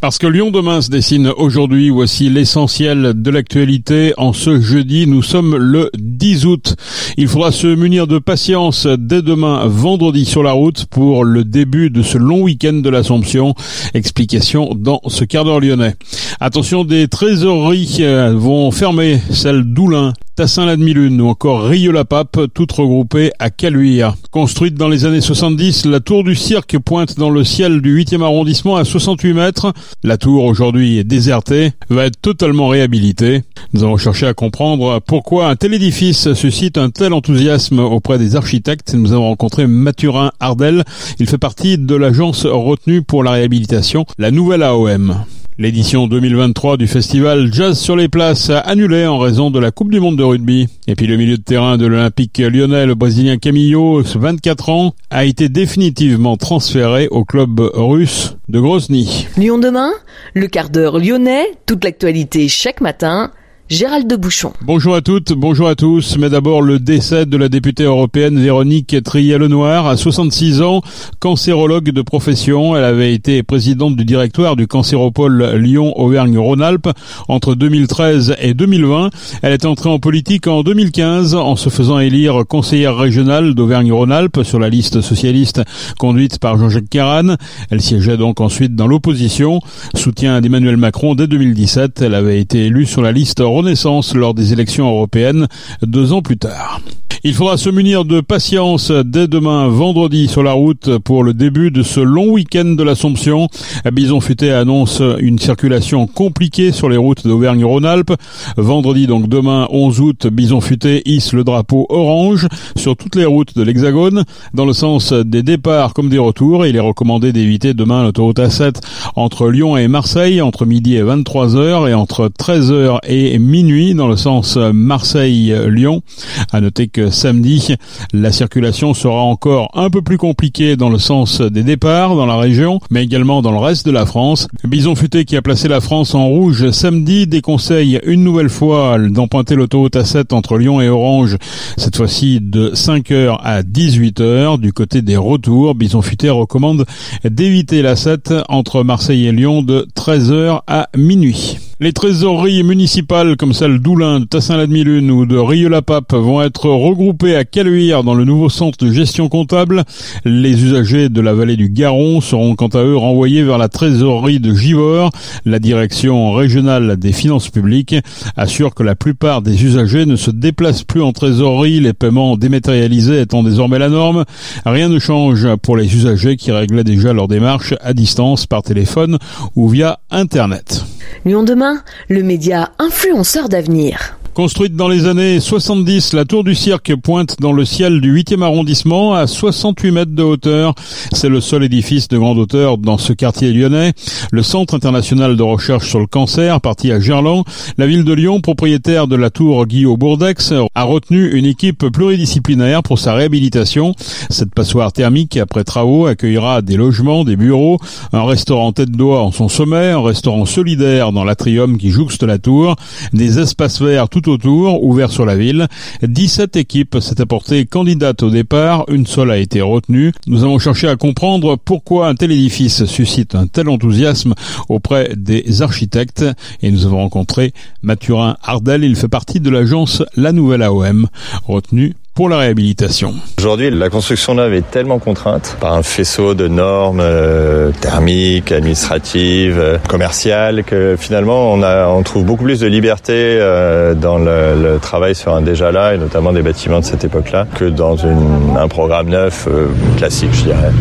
Parce que Lyon demain se dessine aujourd'hui, voici l'essentiel de l'actualité. En ce jeudi, nous sommes le 10 août. Il faudra se munir de patience dès demain, vendredi, sur la route pour le début de ce long week-end de l'Assomption. Explication dans ce quart d'heure lyonnais. Attention, des trésoreries euh, vont fermer, celle d'Oulin, Tassin-la-Demi-Lune ou encore Rieux-la-Pape, toutes regroupées à Caluire. Construite dans les années 70, la tour du cirque pointe dans le ciel du 8e arrondissement à 68 mètres. La tour, aujourd'hui désertée, va être totalement réhabilitée. Nous avons cherché à comprendre pourquoi un tel édifice suscite un tel enthousiasme auprès des architectes. Nous avons rencontré Mathurin Ardel. Il fait partie de l'agence retenue pour la réhabilitation, la nouvelle AOM. L'édition 2023 du festival Jazz sur les places a annulé en raison de la Coupe du Monde de rugby. Et puis le milieu de terrain de l'Olympique lyonnais, le Brésilien Camillo, 24 ans, a été définitivement transféré au club russe de Grozny. Lyon demain, le quart d'heure lyonnais, toute l'actualité chaque matin Gérald de Bouchon. Bonjour à toutes, bonjour à tous. Mais d'abord le décès de la députée européenne Véronique Trier-Lenoir à 66 ans, cancérologue de profession. Elle avait été présidente du directoire du cancéropole Lyon-Auvergne-Rhône-Alpes entre 2013 et 2020. Elle est entrée en politique en 2015 en se faisant élire conseillère régionale d'Auvergne-Rhône-Alpes sur la liste socialiste conduite par Jean-Jacques Caran. Elle siégeait donc ensuite dans l'opposition. Soutien d'Emmanuel Macron dès 2017. Elle avait été élue sur la liste Renaissance lors des élections européennes deux ans plus tard. Il faudra se munir de patience dès demain vendredi sur la route pour le début de ce long week-end de l'Assomption. Bison Futé annonce une circulation compliquée sur les routes d'Auvergne-Rhône-Alpes. Vendredi donc demain 11 août, Bison Futé hisse le drapeau orange sur toutes les routes de l'Hexagone dans le sens des départs comme des retours. Il est recommandé d'éviter demain l'autoroute A7 entre Lyon et Marseille entre midi et 23h et entre 13h et minuit dans le sens Marseille-Lyon. À noter que samedi, la circulation sera encore un peu plus compliquée dans le sens des départs dans la région, mais également dans le reste de la France. Bison Futé qui a placé la France en rouge samedi déconseille une nouvelle fois d'emprunter l'autoroute A7 entre Lyon et Orange, cette fois-ci de 5h à 18h. Du côté des retours, Bison Futé recommande d'éviter la 7 entre Marseille et Lyon de 13h à minuit. Les trésoreries municipales comme celle d'Oulin, de Tassin-la-Demi-Lune ou de Rieux-la-Pape vont être regroupées à Caluire dans le nouveau centre de gestion comptable. Les usagers de la vallée du Garon seront quant à eux renvoyés vers la trésorerie de Givors. La direction régionale des finances publiques assure que la plupart des usagers ne se déplacent plus en trésorerie, les paiements dématérialisés étant désormais la norme. Rien ne change pour les usagers qui réglaient déjà leur démarche à distance par téléphone ou via Internet. Lyon demain, le média influenceur d'avenir. Construite dans les années 70, la tour du cirque pointe dans le ciel du 8e arrondissement à 68 mètres de hauteur. C'est le seul édifice de grande hauteur dans ce quartier lyonnais. Le Centre international de recherche sur le cancer, parti à Gerland, la ville de Lyon, propriétaire de la tour Guillaume Bourdex, a retenu une équipe pluridisciplinaire pour sa réhabilitation. Cette passoire thermique, après travaux, accueillera des logements, des bureaux, un restaurant tête d'oie en son sommet, un restaurant solidaire dans l'atrium qui jouxte la tour, des espaces verts tout autour, ouvert sur la ville. 17 équipes s'étaient portées candidates au départ, une seule a été retenue. Nous avons cherché à comprendre pourquoi un tel édifice suscite un tel enthousiasme auprès des architectes et nous avons rencontré Mathurin Ardel, il fait partie de l'agence La Nouvelle AOM, retenue pour la réhabilitation. Aujourd'hui, la construction neuve est tellement contrainte par un faisceau de normes euh, thermiques, administratives, euh, commerciales, que finalement on, a, on trouve beaucoup plus de liberté euh, dans le, travail sur un déjà là, et notamment des bâtiments de cette époque-là, que dans une, un programme neuf classique, je dirais.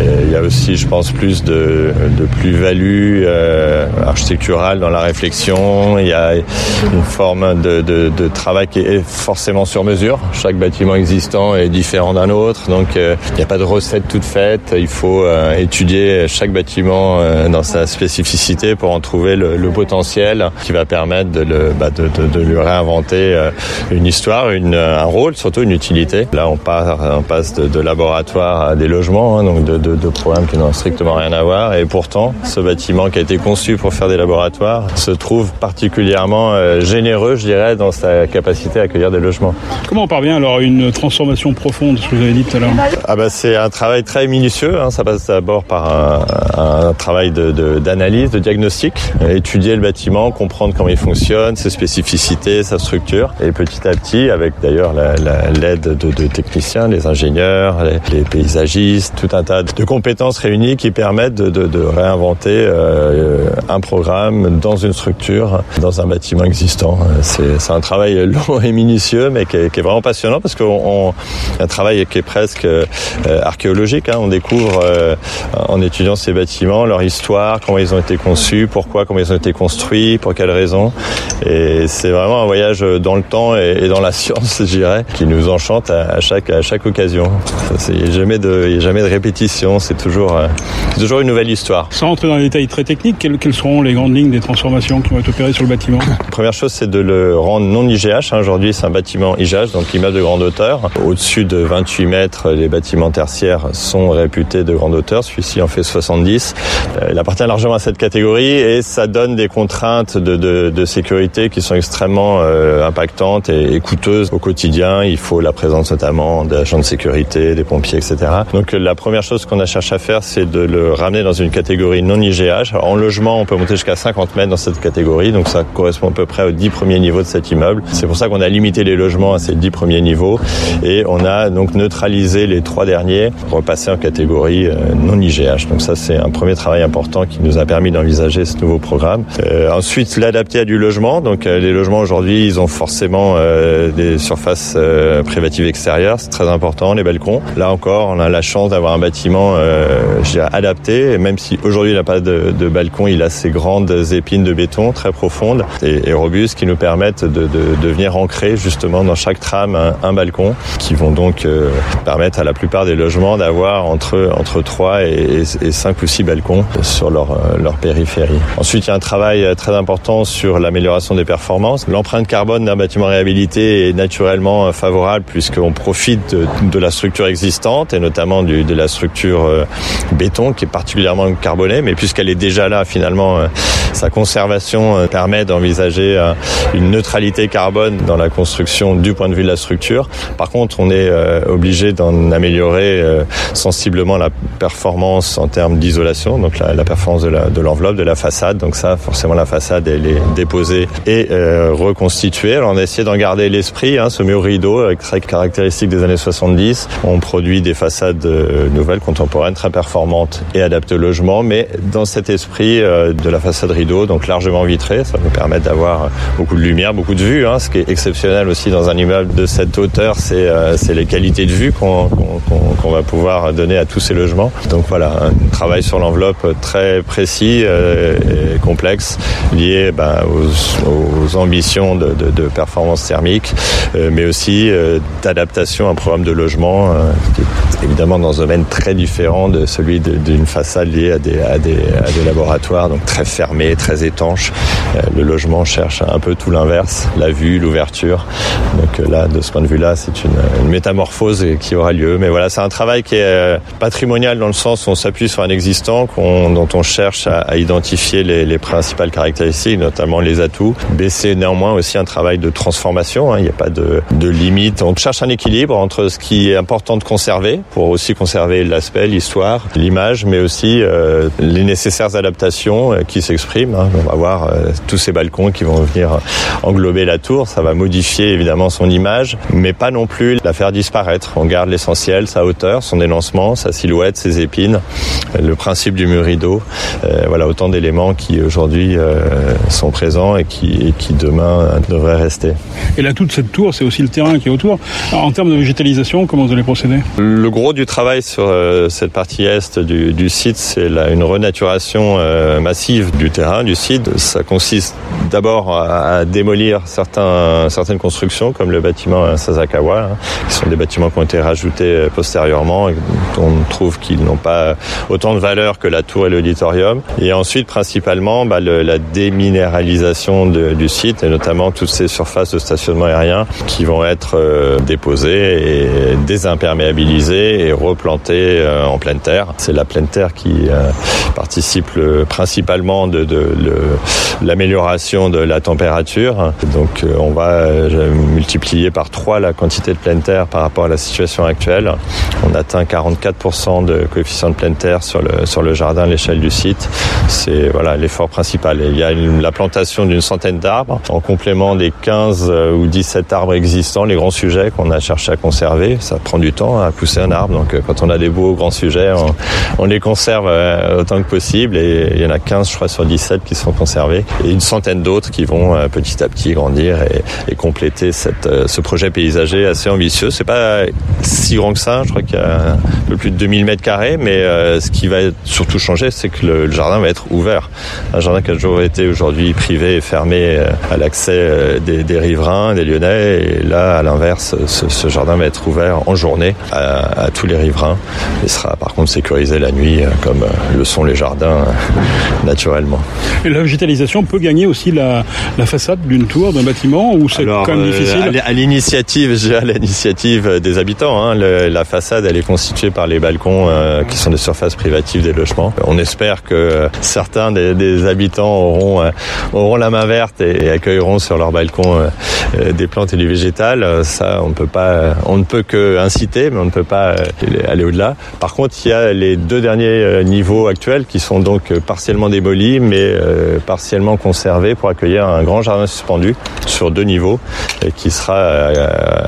Et il y a aussi, je pense, plus de, de plus-value euh, architecturale dans la réflexion. Il y a une forme de, de, de, travail qui est forcément sur mesure. Chaque bâtiment existant est différent d'un autre, donc euh, il n'y a pas de recette toute faite. Il faut euh, étudier chaque bâtiment euh, dans sa spécificité pour en trouver le, le potentiel qui va permettre de, le, bah, de, lui réinventer euh, une histoire, une, un rôle, surtout une utilité. Là, on, part, on passe de, laboratoire à des logements, hein, donc de deux, deux programmes qui n'ont strictement rien à voir. Et pourtant, ce bâtiment qui a été conçu pour faire des laboratoires se trouve particulièrement euh, généreux, je dirais, dans sa capacité à accueillir des logements. Comment on parvient alors à une transformation profonde, ce que vous avez dit tout à l'heure? Ah bah, C'est un travail très minutieux. Hein. Ça passe d'abord par un, un travail d'analyse, de, de, diagnostic, étudier le bâtiment, comprendre comment il fonctionne, ses spécificités, sa structure. Et petit à petit, avec d'ailleurs l'aide de, de, techniciens, les ingénieurs, les, les, paysagistes, tout un tas de compétences réunies qui permettent de, de réinventer euh, un programme dans une structure, dans un bâtiment existant. C'est un travail long et minutieux, mais qui est, qui vraiment passionnant parce qu'on un travail qui est presque euh, archéologique. Hein. On découvre euh, en étudiant ces bâtiments leur histoire, comment ils ont été conçus, pourquoi, comment ils ont été construits, pour quelles raisons. Et c'est vraiment un voyage dans le temps et, dans la science, je dirais, qui nous enchante à, chaque à chaque occasion. Il n'y a jamais de répétition. C'est toujours euh, toujours une nouvelle histoire. Sans rentrer dans les détails très techniques, quelles, seront les grandes lignes des transformations qui vont être opérées sur le bâtiment La première chose, c'est de le rendre non IGH. Hein. Aujourd'hui, c'est un bâtiment IGH, donc immeuble de grande hauteur. Au-dessus de 28 mètres, les bâtiments tertiaires sont réputés de grande hauteur. Celui-ci en fait 70. Euh, il appartient largement à cette catégorie et ça donne des contraintes de, de, de sécurité qui sont extrêmement euh, impactantes et, coûteuses au quotidien. Il faut la présence notamment d'agents de sécurité, des pompiers, etc. Donc la première chose qu'on a cherché à faire, c'est de le ramener dans une catégorie non IGH. En logement, on peut monter jusqu'à 50 mètres dans cette catégorie, donc ça correspond à peu près aux 10 premiers niveaux de cet immeuble. C'est pour ça qu'on a limité les logements à ces 10 premiers niveaux et on a donc neutralisé les trois derniers, repasser en catégorie non IGH. Donc ça, c'est un premier travail important qui nous a permis d'envisager ce nouveau programme. Euh, ensuite, l'adapter à du logement. Donc euh, les logements aujourd'hui, ils ont forcément euh, des surfaces euh, privatives extérieures, c'est très important, les balcons. Là encore, on a la chance d'avoir un bâtiment, adapté, même si aujourd'hui il n'a pas de, balcon, il a ces grandes épines de béton très profondes et, robustes qui nous permettent de, venir ancrer justement dans chaque trame un, balcon, qui vont donc permettre à la plupart des logements d'avoir entre entre 3 et, et 5 ou 6 balcons sur leur périphérie. Ensuite, il y a un travail très important sur l'amélioration des performances. L'empreinte carbone d'un bâtiment réhabilité est naturellement favorable puisqu'on profite de, la structure existante et notamment de la structure euh, béton qui est particulièrement carbonée, mais puisqu'elle est déjà là, finalement, euh, sa conservation euh, permet d'envisager euh, une neutralité carbone dans la construction du point de vue de la structure. Par contre, on est euh, obligé d'en améliorer euh, sensiblement la performance en termes d'isolation, donc la, performance de l'enveloppe, de, la façade. Donc ça, forcément, la façade, elle est déposée et euh, reconstituée. Alors, on a essayé d'en garder l'esprit, hein, ce mur rideau, avec très caractéristique des années 70. On produit des façades euh, nouvelles, contemporaines, très performantes et adaptées au logement, mais dans cet esprit euh, de la façade rideau, donc largement vitrée, ça nous permet d'avoir beaucoup de lumière, beaucoup de vue. Hein, ce qui est exceptionnel aussi dans un immeuble de cette hauteur, c'est euh, les qualités de vue qu'on qu qu va pouvoir donner à tous ces logements. Donc voilà, un travail sur l'enveloppe très précis euh, et complexe, lié ben, aux, aux, ambitions de, performance thermique, euh, mais aussi euh, d'adaptation à un programme de logement euh, qui est évidemment dans un domaine très différent de celui d'une façade liée à des, laboratoires, donc très fermé, très étanche. Le logement cherche un peu tout l'inverse, la vue, l'ouverture. Donc là, de ce point de vue-là, c'est une, métamorphose qui aura lieu. Mais voilà, c'est un travail qui est patrimonial dans le sens où on s'appuie sur un existant on, dont on cherche à, identifier les, principales caractéristiques, notamment les atouts. Baisser néanmoins aussi un travail de transformation. Hein. Il n'y a pas de, de limite. On cherche un équilibre entre ce qui est important de conserver pour aussi conserver l'aspect, l'histoire, l'image, mais aussi euh, les nécessaires adaptations euh, qui s'expriment. Hein. On va voir euh, tous ces balcons qui vont venir englober la tour. Ça va modifier évidemment son image, mais pas non plus la faire disparaître. On garde l'essentiel, sa hauteur, son élancement, sa silhouette, ses épines, le principe du mur rideau. Euh, voilà autant d'éléments qui aujourd'hui euh, sont présents et qui, et qui demain devraient rester. Et là, toute cette tour, c'est aussi le terrain qui est autour. Alors, en termes de végétalisation, comment vous allez procéder? Le gros du travail sur euh, cette partie est du, du site, c'est une renaturation euh, massive du terrain, du site. Ça consiste d'abord à, à, démolir certains, certaines constructions, comme le bâtiment Sasakawa, hein, qui sont des bâtiments qui ont été rajoutés euh, postérieurement et dont on trouve qu'ils n'ont pas autant de valeur que la tour et l'auditorium. Et ensuite, principalement, bah, la déminéralisation du site, et notamment toutes ces surfaces de stationnement aérien qui vont être euh, déposées et désimperméabilisées et replantées en pleine terre. C'est la pleine terre qui participe principalement de, l'amélioration de la température. Donc on va multiplier par 3 la quantité de pleine terre par rapport à la situation actuelle. On atteint 44% de coefficient de pleine terre sur le, sur le jardin à l'échelle du site. C'est voilà l'effort principal. il y a la plantation d'une centaine d'arbres en complément des 15 ou 17 arbres existants, les grands sujets qu'on a cherché à conserver. Ça prend du temps à pousser un arbre. Donc quand on a des beaux grands sujets, on, les conserve euh, autant que possible. Et il y en a 15, je crois, sur 17 qui sont conservés. Et une centaine d'autres qui vont euh, petit à petit grandir et, compléter cette, euh, ce projet paysager assez ambitieux. C'est pas si grand que ça. Je crois qu'il y a un peu plus de 2000 mètres carrés. Mais ce qui va surtout changer, c'est que le, jardin va être ouvert. Un jardin qui a toujours été aujourd'hui privé et fermé à l'accès des, des riverains, des Lyonnais. Et là, à l'inverse, ce, ce, jardin va être ouvert en journée à, à, tous les riverains et sera par contre sécurisé la nuit, comme le sont les jardins naturellement. Et la végétalisation peut gagner aussi la, la façade d'une tour, d'un bâtiment, ou c'est quand même difficile À l'initiative, à l'initiative des habitants, hein, le, la façade, elle est constituée par les balcons euh, qui sont des surfaces On espère que certains des, habitants auront, euh, auront la main verte et, accueilleront sur leur balcon euh, des plantes et du végétal. Ça, on peut pas, on ne peut que inciter, mais on ne peut pas aller au-delà. Par contre, il y a les deux derniers niveaux actuels qui sont donc partiellement démolis, mais partiellement conservés pour accueillir un grand jardin suspendu sur deux niveaux qui sera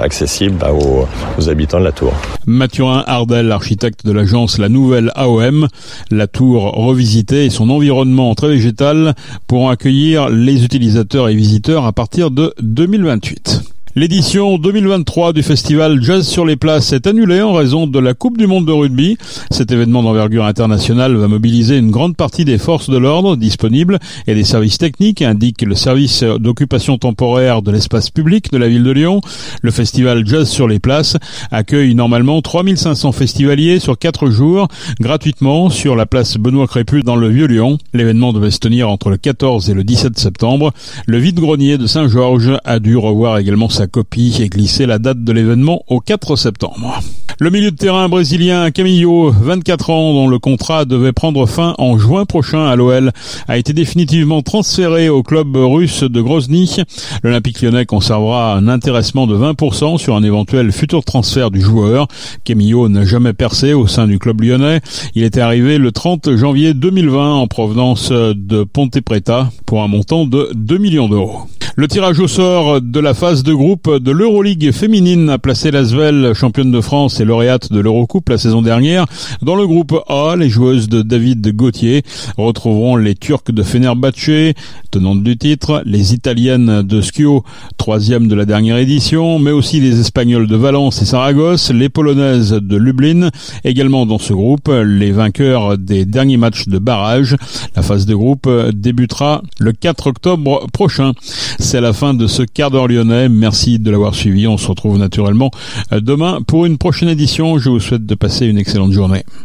accessible bah, aux, habitants de la tour. Mathurin Ardel, architecte de l'agence La Nouvelle La tour revisitée et son environnement très végétal pourront accueillir les utilisateurs et visiteurs à partir de 2028. L'édition 2023 du festival Jazz sur les places est annulée en raison de la Coupe du monde de rugby. Cet événement d'envergure internationale va mobiliser une grande partie des forces de l'ordre disponibles et des services techniques, indique le service d'occupation temporaire de l'espace public de la ville de Lyon. Le festival Jazz sur les places accueille normalement 3500 festivaliers sur 4 jours, gratuitement sur la place Benoît Crépus dans le Vieux-Lyon. L'événement devait se tenir entre le 14 et le 17 septembre. Le vide-grenier de Saint-Georges a dû revoir également sa copie et glisser la date de l'événement au 4 septembre. Le milieu de terrain brésilien Camillo, 24 ans, dont le contrat devait prendre fin en juin prochain à l'OL, a été définitivement transféré au club russe de Grozny. L'Olympique lyonnais conservera un intéressement de 20% sur un éventuel futur transfert du joueur. Camillo n'a jamais percé au sein du club lyonnais. Il était arrivé le 30 janvier 2020 en provenance de Ponte Preta pour un montant de 2 millions d'euros. Le tirage au sort de la phase de groupe de l'Euroleague féminine a placé l'Asvel, championne de France et lauréate de l'Eurocoupe la saison dernière. Dans le groupe A, les joueuses de David Gauthier retrouveront les Turcs de Fenerbahce, tenantes du titre, les Italiennes de Schio, troisième de la dernière édition, mais aussi les Espagnols de Valence et Saragosse, les Polonaises de Lublin. Également dans ce groupe, les vainqueurs des derniers matchs de barrage. La phase de groupe débutera le 4 octobre prochain. C'est la fin de ce quart d'heure lyonnais. Merci de l'avoir suivi. On se retrouve naturellement demain pour une prochaine édition. Je vous souhaite de passer une excellente journée.